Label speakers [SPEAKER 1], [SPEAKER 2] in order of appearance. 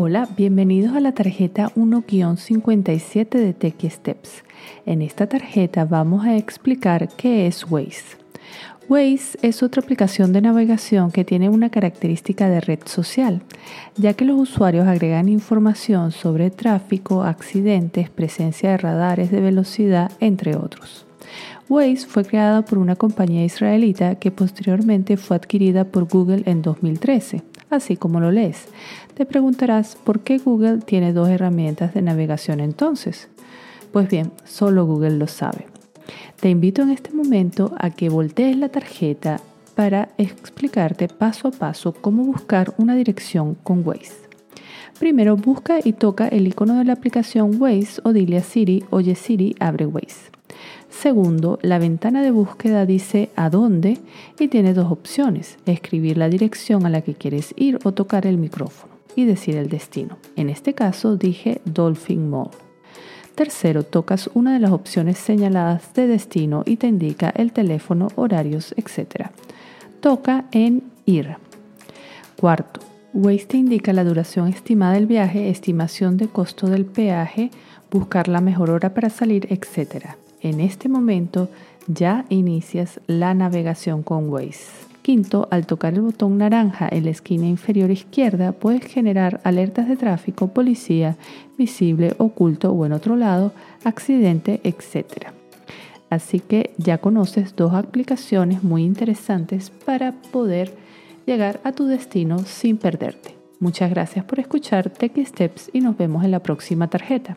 [SPEAKER 1] Hola, bienvenidos a la tarjeta 1-57 de Techie Steps. En esta tarjeta vamos a explicar qué es Waze. Waze es otra aplicación de navegación que tiene una característica de red social, ya que los usuarios agregan información sobre tráfico, accidentes, presencia de radares de velocidad, entre otros. Waze fue creada por una compañía israelita que posteriormente fue adquirida por Google en 2013 así como lo lees. Te preguntarás por qué Google tiene dos herramientas de navegación entonces. Pues bien, solo Google lo sabe. Te invito en este momento a que voltees la tarjeta para explicarte paso a paso cómo buscar una dirección con Waze. Primero busca y toca el icono de la aplicación Waze o dile a Siri, oye Siri, abre Waze. Segundo, la ventana de búsqueda dice a dónde y tiene dos opciones, escribir la dirección a la que quieres ir o tocar el micrófono y decir el destino. En este caso dije Dolphin Mall. Tercero, tocas una de las opciones señaladas de destino y te indica el teléfono, horarios, etc. Toca en ir. Cuarto, Waze te indica la duración estimada del viaje, estimación de costo del peaje, buscar la mejor hora para salir, etc. En este momento ya inicias la navegación con Waze. Quinto, al tocar el botón naranja en la esquina inferior izquierda, puedes generar alertas de tráfico, policía, visible, oculto o en otro lado, accidente, etc. Así que ya conoces dos aplicaciones muy interesantes para poder llegar a tu destino sin perderte. Muchas gracias por escuchar Tech Steps y nos vemos en la próxima tarjeta.